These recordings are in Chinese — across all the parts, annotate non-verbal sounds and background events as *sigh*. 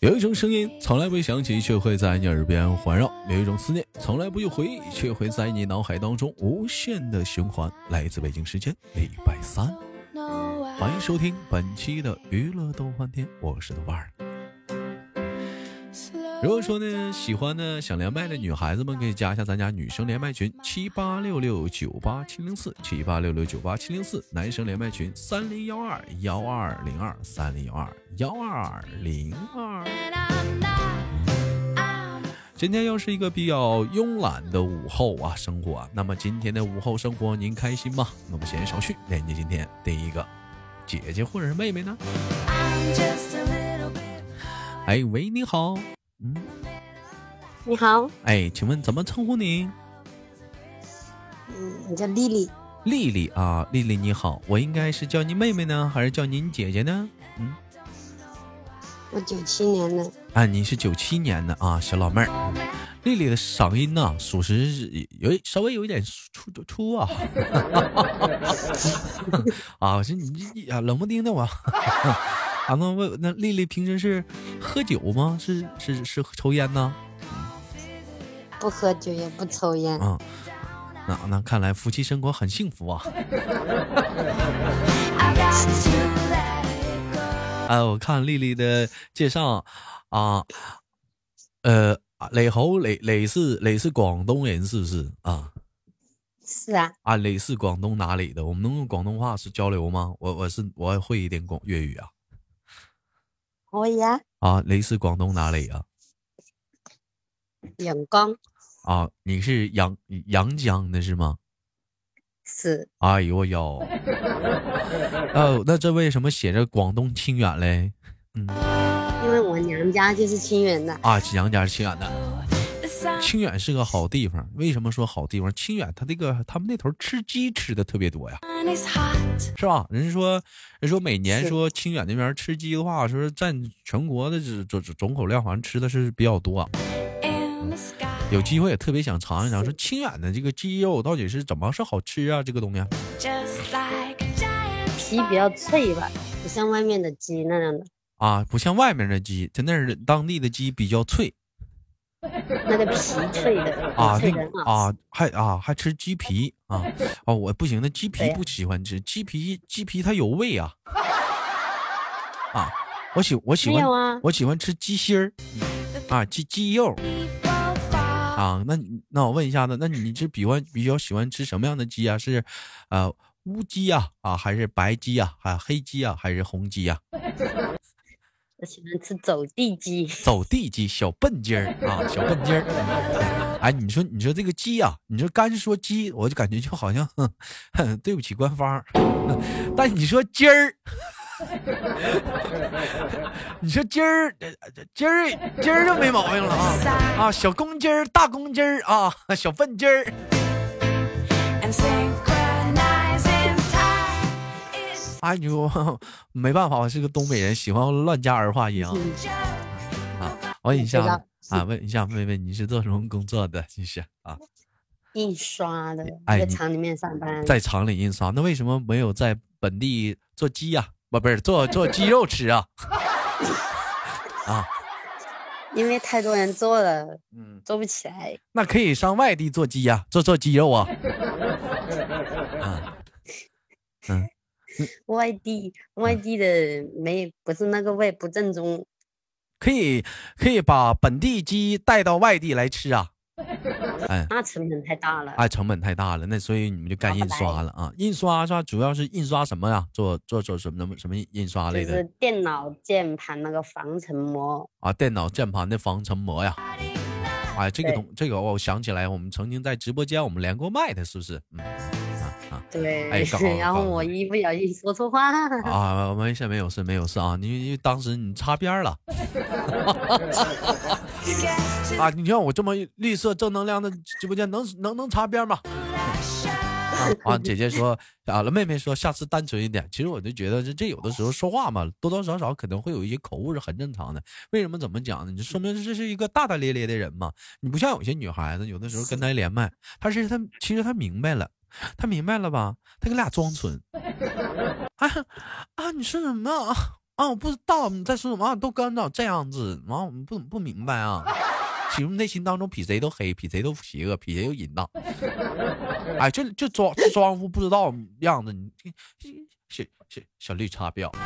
有一种声音从来不会响起，却会在你耳边环绕；有一种思念从来不用回忆，却会在你脑海当中无限的循环。来自北京时间礼拜三，欢迎收听本期的娱乐豆翻天，我是豆瓣儿。如果说呢，喜欢呢想连麦的女孩子们，可以加一下咱家女生连麦群七八六六九八七零四七八六六九八七零四，男生连麦群三零幺二幺二零二三零幺二幺二零二。今天又是一个比较慵懒的午后啊，生活。那么今天的午后生活您开心吗？那么闲言少叙，连接今天第一个姐姐或者是妹妹呢？哎喂，你好。嗯，你好，哎，请问怎么称呼你？嗯，我叫丽丽。丽丽啊，丽丽你好，我应该是叫您妹妹呢，还是叫您姐姐呢？嗯，我九七年的。啊，你是九七年的啊，小老妹儿。丽丽的嗓音呢，属实是有稍微有一点粗粗啊。*laughs* 啊，我说你这啊，冷不丁的我。*laughs* 啊，那问那丽丽平时是喝酒吗？是是是抽烟呢？不喝酒也不抽烟。啊，那那看来夫妻生活很幸福啊。哎，*laughs* 我看丽丽的介绍啊，呃，磊侯磊磊是磊是广东人是不是啊？是啊。啊，磊是广东哪里的？我们能用广东话是交流吗？我我是我会一点广粤语啊。可以啊！啊，你是广东哪里啊？阳江。啊，你是阳阳江的是吗？是。哎呦我哟！哦，那这为什么写着广东清远嘞？嗯，因为我娘家就是清远的。啊，娘家是清远的。清远是个好地方，为什么说好地方？清远他这个他们那头吃鸡吃的特别多呀，是吧？人说人说每年说清远那边吃鸡的话，说占全国的总总总口量，好像吃的是比较多。有机会也特别想尝一尝，说清远的这个鸡肉到底是怎么是好吃啊？这个东西，皮比较脆吧，不像外面的鸡那样的啊，不像外面的鸡，在那儿当地的鸡比较脆。*laughs* 那个皮脆的啊，那个啊，还啊还吃鸡皮啊 *laughs* 哦，我不行，那鸡皮不喜欢吃，鸡皮鸡皮它有味啊。啊，我喜我喜欢我喜欢吃鸡心儿啊鸡鸡肉。啊，那那我问一下子，那你是比欢比较喜欢吃什么样的鸡啊？是呃乌鸡啊啊，还是白鸡啊，还黑鸡啊，还是红鸡呀？*laughs* 我喜欢吃走地鸡，走地鸡，小笨鸡儿啊，小笨鸡儿。哎，你说，你说这个鸡啊，你说干说鸡，我就感觉就好像，对不起官方。但你说鸡儿，你说鸡儿，鸡儿，鸡儿就没毛病了啊啊，小公鸡儿，大公鸡儿啊，小笨鸡儿。啊，你 *laughs* 说没办法，我是个东北人，喜欢乱加儿化音啊。啊，问一下啊，问一下妹妹，你是做什么工作的？谢谢啊。印刷的，在厂里面上班。在厂里印刷，那为什么没有在本地做鸡呀？不，不是做做鸡肉吃啊？啊，因为太多人做了，嗯，做不起来。那可以上外地做鸡呀，做做鸡肉啊。嗯。外地外地的没不是那个味不正宗，可以可以把本地鸡带到外地来吃啊，*laughs* 哎，那成本太大了，哎，成本太大了，那所以你们就干印刷了啊，印刷刷主要是印刷什么呀？做做做什么什么什么印刷类的？是电脑键盘那个防尘膜。啊，电脑键盘的防尘膜呀，哎，这个东这个我想起来，我们曾经在直播间我们连过麦的，是不是？嗯。对，然后我一不小心说错话啊，没事，没有事，没有事啊，你因为当时你擦边了 *laughs* 啊，你像我这么绿色正能量的直播间，能能能擦边吗？*laughs* 啊，姐姐说啊，了妹妹说下次单纯一点。其实我就觉得这这有的时候说话嘛，多多少少可能会有一些口误是很正常的。为什么怎么讲呢？就说明这是一个大大咧咧的人嘛。你不像有些女孩子，有的时候跟她连麦，她是她其实她明白了。他明白了吧？他给俩装纯啊啊！你说什么啊？我不知道你在说什么。都干到这样子，完我们不不明白啊。其实内心当中比谁都黑，比谁都邪恶，比谁都淫荡。哎，就就装装不知道样子，你小小小绿茶婊。*laughs*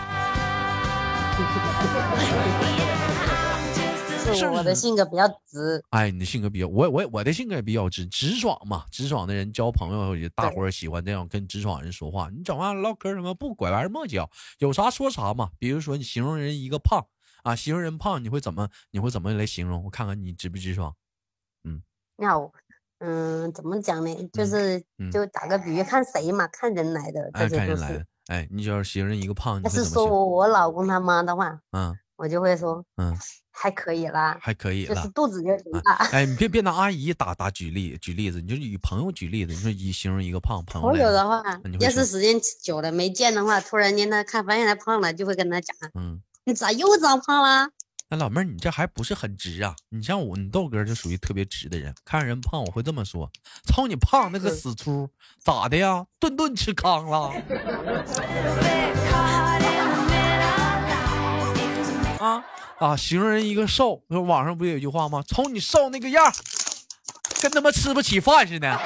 是我的性格比较直，哎，你的性格比较，我我我的性格也比较直直爽嘛，直爽的人交朋友，大伙儿喜欢这样跟直爽人说话。你讲话唠嗑什么不拐弯抹角，有啥说啥嘛。比如说你形容人一个胖啊，形容人胖，你会怎么你会怎么来形容？我看看你直不直爽。嗯，那嗯，怎么讲呢？就是就打个比喻，看谁嘛，看人来的。哎，看人来的。哎，你就要形容一个胖，要是说我我老公他妈的话，嗯。我就会说，嗯，还可以啦，还可以，就是肚子有点大。哎，你别别拿阿姨打打举例举例子，你就以朋友举例子。你说以形容一个胖朋友。朋友的话，要是时间久了没见的话，突然间他看发现他胖了，就会跟他讲，嗯，你咋又长胖了？那老妹儿，你这还不是很直啊？你像我，你豆哥就属于特别直的人，看人胖我会这么说：操你胖那个死猪，咋的呀？顿顿吃糠了。*laughs* 啊啊！形容人一个瘦，说网上不有一句话吗？瞅你瘦那个样，跟他妈吃不起饭似的。*laughs*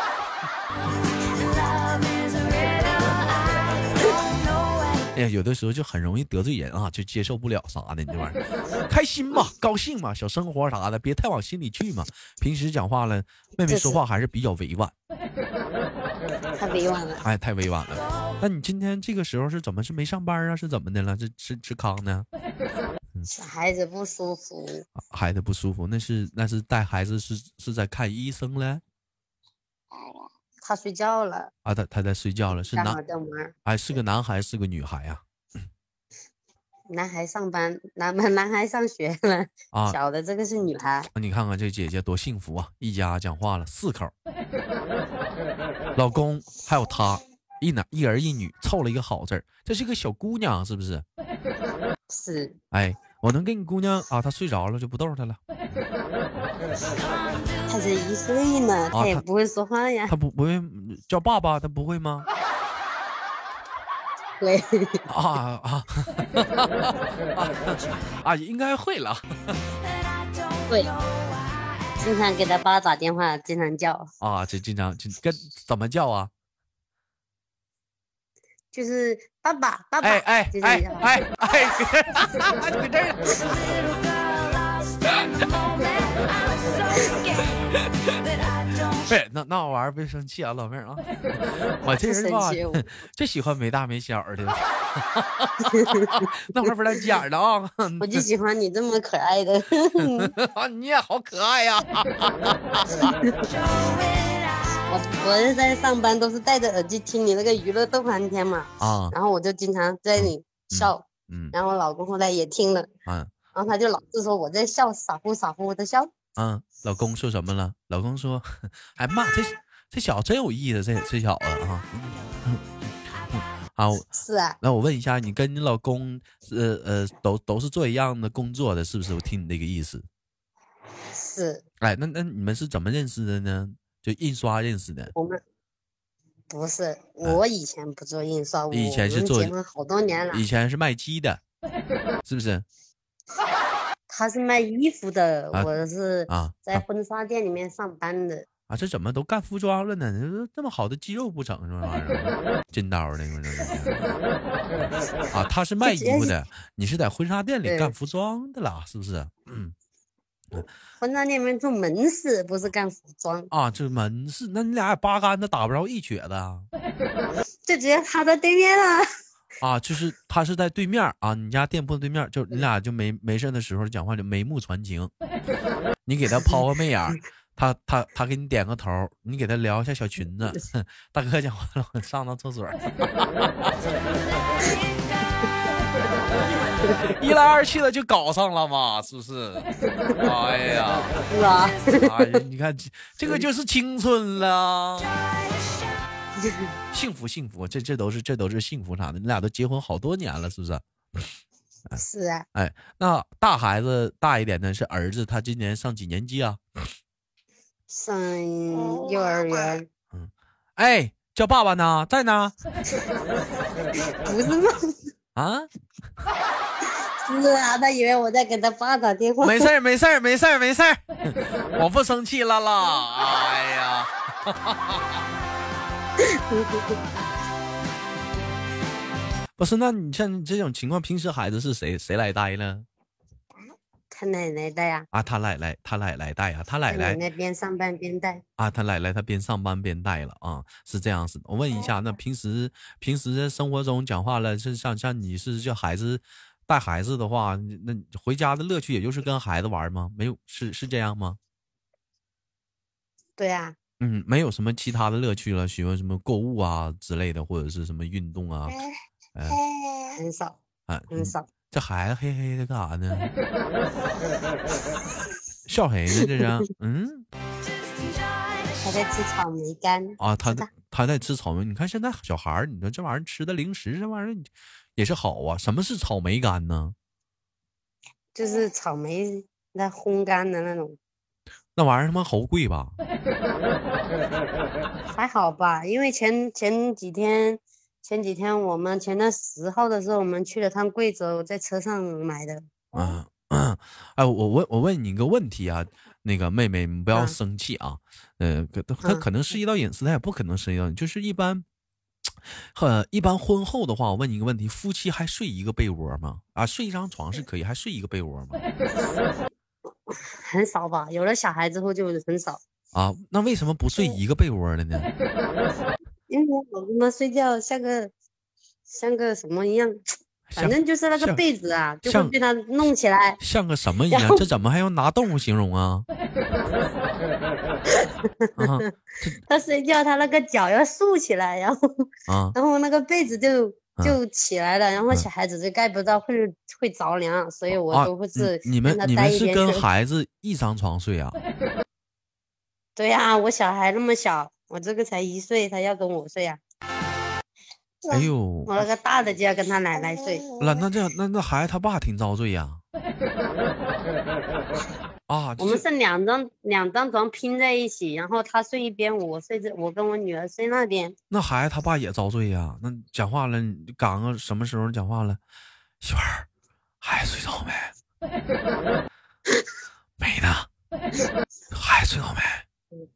哎呀，有的时候就很容易得罪人啊，就接受不了啥的，你这玩意儿。开心嘛，高兴嘛，小生活啥的，别太往心里去嘛。平时讲话了，妹妹说话还是比较委婉。*laughs* 太委婉了。哎，太委婉了。那你今天这个时候是怎么是没上班啊？是怎么的了？是吃吃糠呢？孩子不舒服，孩子不舒服，那是那是带孩子是是在看医生嘞。他睡觉了啊，他他在睡觉了，是男哎是个男孩是个女孩呀？*coughs* 男孩上班，男 *laughs* 男孩上学了啊。*laughs* 小的这个是女孩，你看看这姐姐多幸福啊！一家讲话了四口，老公还有他，一男一儿一女，凑了一个好字儿。这是个小姑娘，是不是？是。哎。我能给你姑娘啊，她睡着了就不逗她了。*laughs* 她才一岁呢，她也不会说话呀。她不不会叫爸爸，她不会吗？*laughs* 会。啊啊啊！*laughs* 应该会了。会。经常给他爸打电话，经常叫。啊，就经常就跟怎么叫啊？就是爸爸，爸爸，哎哎哎哎哎，搁这儿。对，那那玩意儿别生气啊，老妹儿啊。我这人吧，*laughs* 就喜欢没大没小的。*laughs* 那玩意儿不带假的啊。我就喜欢你这么可爱的。*laughs* 你也好可爱呀。我我是在上班，都是戴着耳机听你那个娱乐逗翻天嘛啊，然后我就经常在那里笑，嗯，然后我老公后来也听了，嗯，然后他就老是说我在笑，傻乎傻乎的笑。嗯，老公说什么了？老公说，*laughs* 哎妈，这这小子真有意思，这这小子啊，*laughs* 啊，是啊。那我问一下，你跟你老公，呃呃，都都是做一样的工作的，是不是？我听你那个意思。是。哎，那那你们是怎么认识的呢？就印刷认识的，我们不是我以前不做印刷，以前是做结婚好多年了，以前是卖鸡的，*laughs* 是不是？他是卖衣服的，我是啊，在婚纱店里面上班的啊。这怎么都干服装了呢？这么好的肌肉不整是吧？玩意儿真刀的，啊，他是卖 *laughs* 衣服的，你是在婚纱店里干服装的啦，是不是？嗯。婚纱店里面做门市，不是干服装啊，这门市，那你俩八竿子打不着一瘸子啊？*laughs* 就直接他在对面了。啊，就是他是在对面啊，你家店铺对面，就你俩就没没事的时候讲话就眉目传情，你给他抛个媚眼，*laughs* 他他他给你点个头，你给他聊一下小裙子，*laughs* 大哥讲话了，我上趟厕所。一来二去的就搞上了嘛，是不是？哎呀，是啊，哎呀，你看这这个就是青春了，幸福幸福，这这都是这都是幸福啥的。你俩都结婚好多年了，是不是？是啊。哎，那大孩子大一点的是儿子，他今年上几年级啊？上幼儿园。嗯，哎，叫爸爸呢？在呢？不是吗？啊？是啊，他以为我在给他爸打电话。没事儿，没事儿，没事儿，没事儿，*laughs* 我不生气了啦。哎呀！*laughs* 不是，那你像你这种情况，平时孩子是谁谁来带呢？他奶奶带呀。啊，他奶奶，他奶奶带啊，他奶奶。奶奶边上班边带。啊，他奶奶他边上班边带了啊，是这样子。我问一下，那平时平时生活中讲话了，是像像你是叫孩子带孩子的话，那回家的乐趣也就是跟孩子玩吗？没有，是是这样吗？对呀。嗯，没有什么其他的乐趣了，喜欢什么购物啊之类的，或者是什么运动啊？嗯，很少，啊，很少。这孩子嘿嘿的干啥呢？笑谁呢？这是？*laughs* 嗯，他在吃草莓干啊，他他在吃草莓。你看现在小孩儿，你说这玩意儿吃的零食，这玩意儿也是好啊。什么是草莓干呢？就是草莓那烘干的那种。那玩意儿他妈好贵吧？还好吧，因为前前几天前几天我们前段十号的时候，我们去了趟贵州，在车上买的。嗯嗯，哎，我问我问你一个问题啊，那个妹妹，你不要生气啊。嗯，他可能涉及到隐私，他也不可能涉及到你。就是一般，呃，一般婚后的话，我问你一个问题：夫妻还睡一个被窝吗？啊，睡一张床是可以，还睡一个被窝吗？*laughs* 很少吧，有了小孩之后就很少啊。那为什么不睡一个被窝了呢？因为我跟他睡觉像个像个什么一样，反正就是那个被子啊，就会被他弄起来，像个什么一样。这怎么还要拿动物形容啊？他睡觉，他那个脚要竖起来，然后啊，然后那个被子就。就起来了，然后小孩子就盖不到，会会着凉，所以我都会是。你们你们是跟孩子一张床睡啊？对呀，我小孩那么小，我这个才一岁，他要跟我睡呀。哎呦，我那个大的就要跟他奶奶睡。那那这样，那那孩子他爸挺遭罪呀。啊，*laughs* 我们是两张两张床拼在一起，然后他睡一边，我睡这，我跟我女儿睡那边。那孩子他爸也遭罪呀？那讲话了，赶个什么时候讲话了？媳妇儿，孩子睡着没？*laughs* 没呢。*laughs* 孩子睡着没？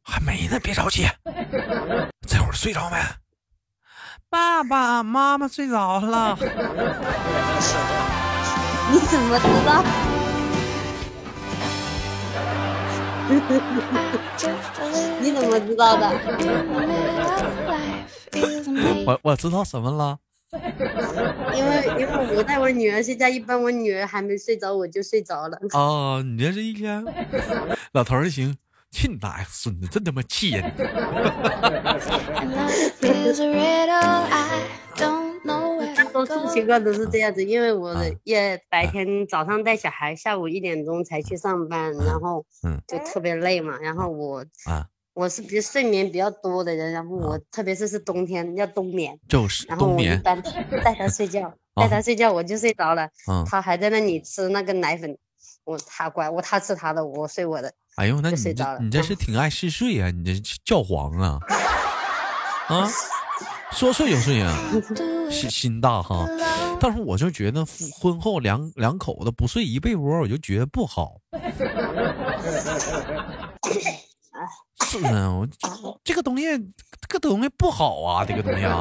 还没呢，别着急。*laughs* 这会儿睡着没？爸爸妈妈睡着了。你怎么知道？*laughs* 你怎么知道的？*laughs* 我我知道什么了？因为因为我带我女儿睡觉，一般我女儿还没睡着，我就睡着了。哦，你这是一天，老头儿行，去你大爷孙子，真他妈气人！*laughs* 多数情况都是这样子，因为我也白天早上带小孩，下午一点钟才去上班，然后就特别累嘛。然后我啊，我是比睡眠比较多的人，然后我特别是是冬天要冬眠，就是然后我一般带他睡觉，*laughs* 带他睡觉我就睡着了，他还在那里吃那个奶粉，我他乖，我他吃他的，我睡我的。哎呦，那你这你这是挺爱嗜睡啊，你这教皇啊啊！说睡就睡啊，心心大哈。但是我就觉得婚后两两口子不睡一被窝，我就觉得不好。是啊，我这个东西，这个东西不好啊，这个东西啊。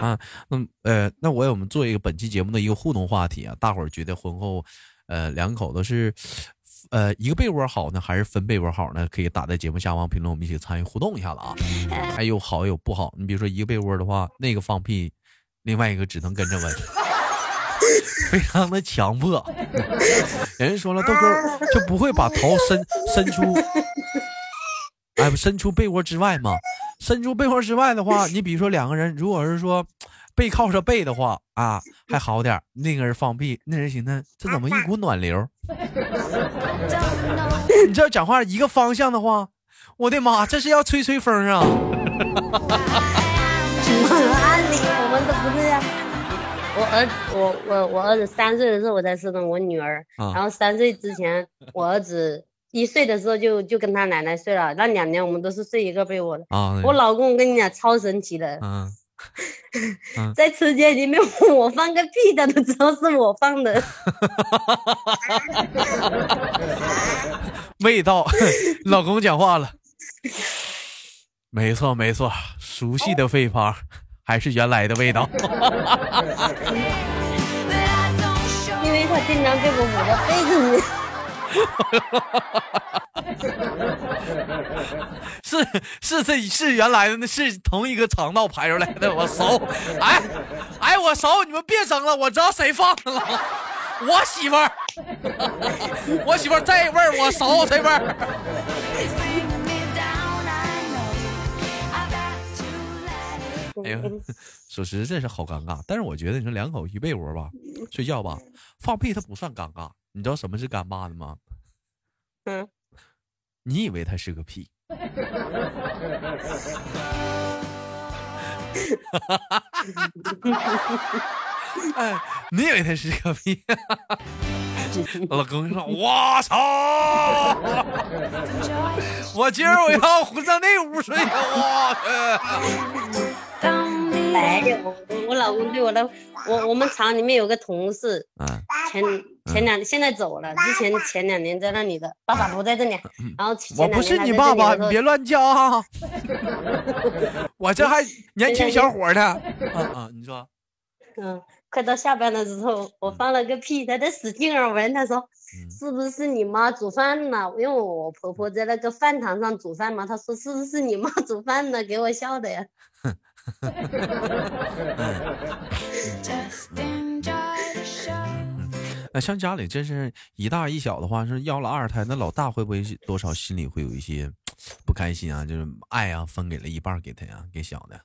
啊，那呃，那我我们做一个本期节目的一个互动话题啊，大伙儿觉得婚后，呃，两口子是。呃，一个被窝好呢，还是分被窝好呢？可以打在节目下方评论，我们一起参与互动一下子啊。*laughs* 还有好有不好，你比如说一个被窝的话，那个放屁，另外一个只能跟着闻，*laughs* 非常的强迫。*laughs* 人家说了，豆哥就不会把头伸伸出，哎不，伸出被窝之外吗？伸出被窝之外的话，你比如说两个人，如果是说。背靠着背的话啊，还好点那个人放屁，那人寻思这怎么一股暖流？*laughs* 你这讲话一个方向的话，我的妈，这是要吹吹风啊！按理我们都不这样。我儿我我我儿子三岁的时候我才生的我女儿，然后三岁之前我儿子一岁的时候就就跟他奶奶睡了，那两年我们都是睡一个被窝的。啊，我老公我跟你讲超神奇的，嗯，*laughs* 在车间里面我放个屁他都知道是我放的，*laughs* 味道，*laughs* 老公讲话了，没错没错，熟悉的配方还是原来的味道，因为他经常给我捂在被子里。*laughs* 是是这是原来的那是同一个肠道排出来的，我熟。哎哎，我熟，你们别争了，我知道谁放的了，我媳妇儿，我媳妇儿这味儿我熟这味儿。哎呀，属实这是好尴尬，但是我觉得你说两口一被窝吧，睡觉吧，放屁它不算尴尬。你知道什么是干爸的吗？嗯，你以为他是个屁？*laughs* 哎，你以为他是个屁？*laughs* 老公说：“我操！我今儿我要回上那屋睡我没有，我我老公对我的，我我们厂里面有个同事，前前两现在走了，之前前两年在那里的，爸爸不在这里，然后我不是你爸爸，你别乱叫啊！*laughs* 我这还年轻小伙呢，啊啊，你说，嗯，快到下班的时候，我放了个屁，他在使劲儿闻，他说是不是你妈煮饭呢？因为我婆婆在那个饭堂上煮饭嘛，他说是不是你妈煮饭呢？给我笑的呀。那 *laughs* 像家里真是一大一小的话，是要了二胎，那老大会不会多少心里会有一些不开心啊？就是爱啊，分给了一半给他呀，给小的。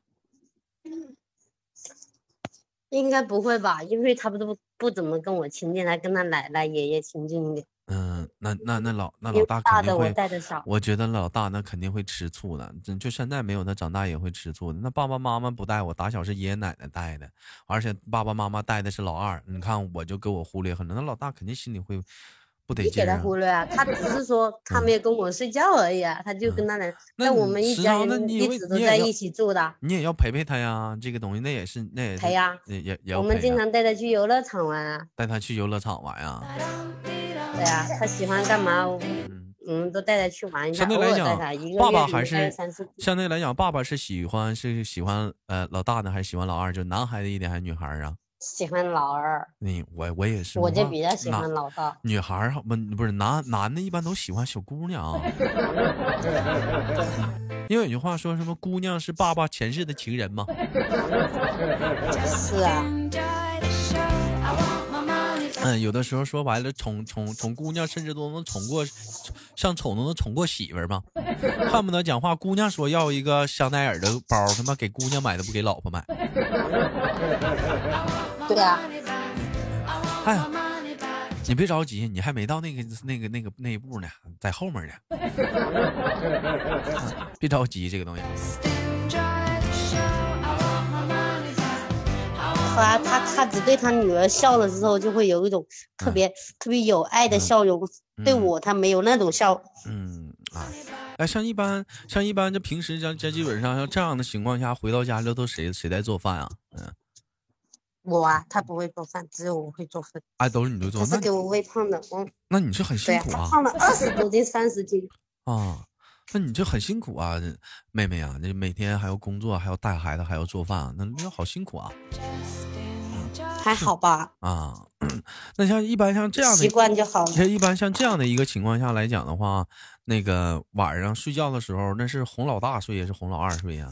应该不会吧？因为他不都不怎么跟我亲近，来跟他奶奶爷爷亲近一点。嗯，那那那老那老大肯定会，我觉得老大那肯定会吃醋的。就现在没有，他长大也会吃醋的。那爸爸妈妈不带我，打小是爷爷奶奶带的，而且爸爸妈妈带的是老二。你看我就给我忽略很多，那老大肯定心里会不得劲。你给他忽略啊？他只是说 *laughs* 他没有跟我睡觉而已啊，他就跟他俩。那我们一家人一直都在一起住的。你也要陪陪他呀，这个东西那也是那也陪呀，也也也。我们经常带他去游乐场玩啊。带他去游乐场玩啊。对啊，他喜欢干嘛？嗯，我们都带他去玩一下。相对来讲，爸爸还是相对来讲，爸爸是喜欢是喜欢呃老大呢，还是喜欢老二？就男孩子一点还是女孩啊？喜欢老二。你我我也是。我就比较喜欢老大。女孩儿不不是男男的，一般都喜欢小姑娘。*laughs* 因为有句话说什么“姑娘是爸爸前世的情人”吗？是啊。嗯，有的时候说白了，宠宠宠姑娘，甚至都能宠过，像宠都能宠过媳妇儿吗？恨不得讲话，姑娘说要一个香奈儿的包，他妈给姑娘买的不给老婆买。*laughs* 对呀。哎呀，你别着急，你还没到那个那个那个那一步呢，在后面呢。*laughs* 别着急，这个东西。他他他只对他女儿笑了之后，就会有一种特别特别有爱的笑容。对我，他没有那种笑。嗯啊，哎，像一般像一般，就平时像这基本上像这样的情况下，回到家里都谁谁在做饭啊？嗯，我啊，他不会做饭，只有我会做饭。哎，都是你做。他是给我喂胖的，我。那你是很辛苦啊。胖了二十多斤，三十斤。啊。那你这很辛苦啊，妹妹啊，那每天还要工作，还要带孩子，还要做饭，那那好辛苦啊。还好吧。啊，*clears throat* 那像一般像这样的习惯就好了。像一般像这样的一个情况下来讲的话，那个晚上睡觉的时候，那是哄老大睡也是哄老二睡呀？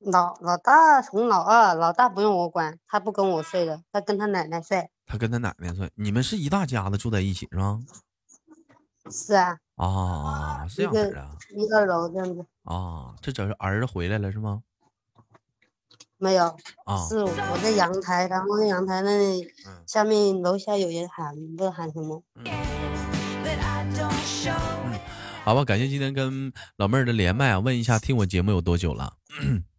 老老大哄老二，老大不用我管，他不跟我睡的，他跟他奶奶睡。他跟他奶奶睡，你们是一大家子住在一起是吧？是啊。啊，这样子啊，一个楼这样子啊，这整是儿子回来了是吗？没有啊，是我在阳台，然后在阳台那里，下面楼下有人喊，不知道喊什么。嗯，好吧，感谢今天跟老妹儿的连麦啊，问一下听我节目有多久了？*clears throat*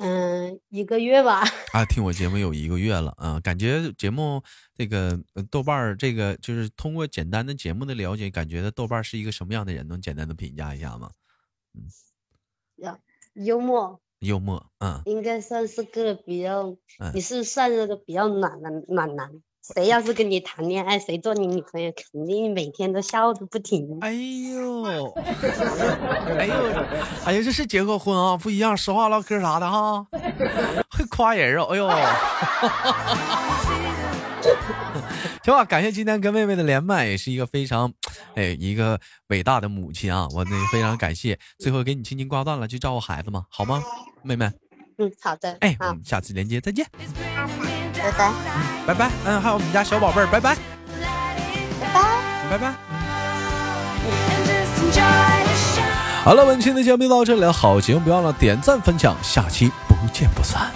嗯，一个月吧。*laughs* 啊，听我节目有一个月了，嗯，感觉节目这个豆瓣儿这个就是通过简单的节目的了解，感觉的豆瓣是一个什么样的人？能简单的评价一下吗？嗯，要幽默。幽默，嗯，应该算是个比较，你是算是个比较暖的暖男。谁要是跟你谈恋爱，谁做你女朋友，肯定每天都笑的不停。*laughs* 哎呦，哎呦，哎呀，这是结过婚啊，不一样，说话唠嗑啥的哈，会夸人哦，哎呦。*laughs* 行吧，感谢今天跟妹妹的连麦，也是一个非常，哎，一个伟大的母亲啊，我那非常感谢。最后给你轻轻挂断了，去照顾孩子嘛，好吗，妹妹？嗯，好的。哎，我们下次连接再见。拜拜。嗯，拜拜。嗯，还有我们家小宝贝儿，拜拜。拜拜。拜拜。好了，本期的节目就到这里了，好节目别忘了点赞分享，下期不见不散。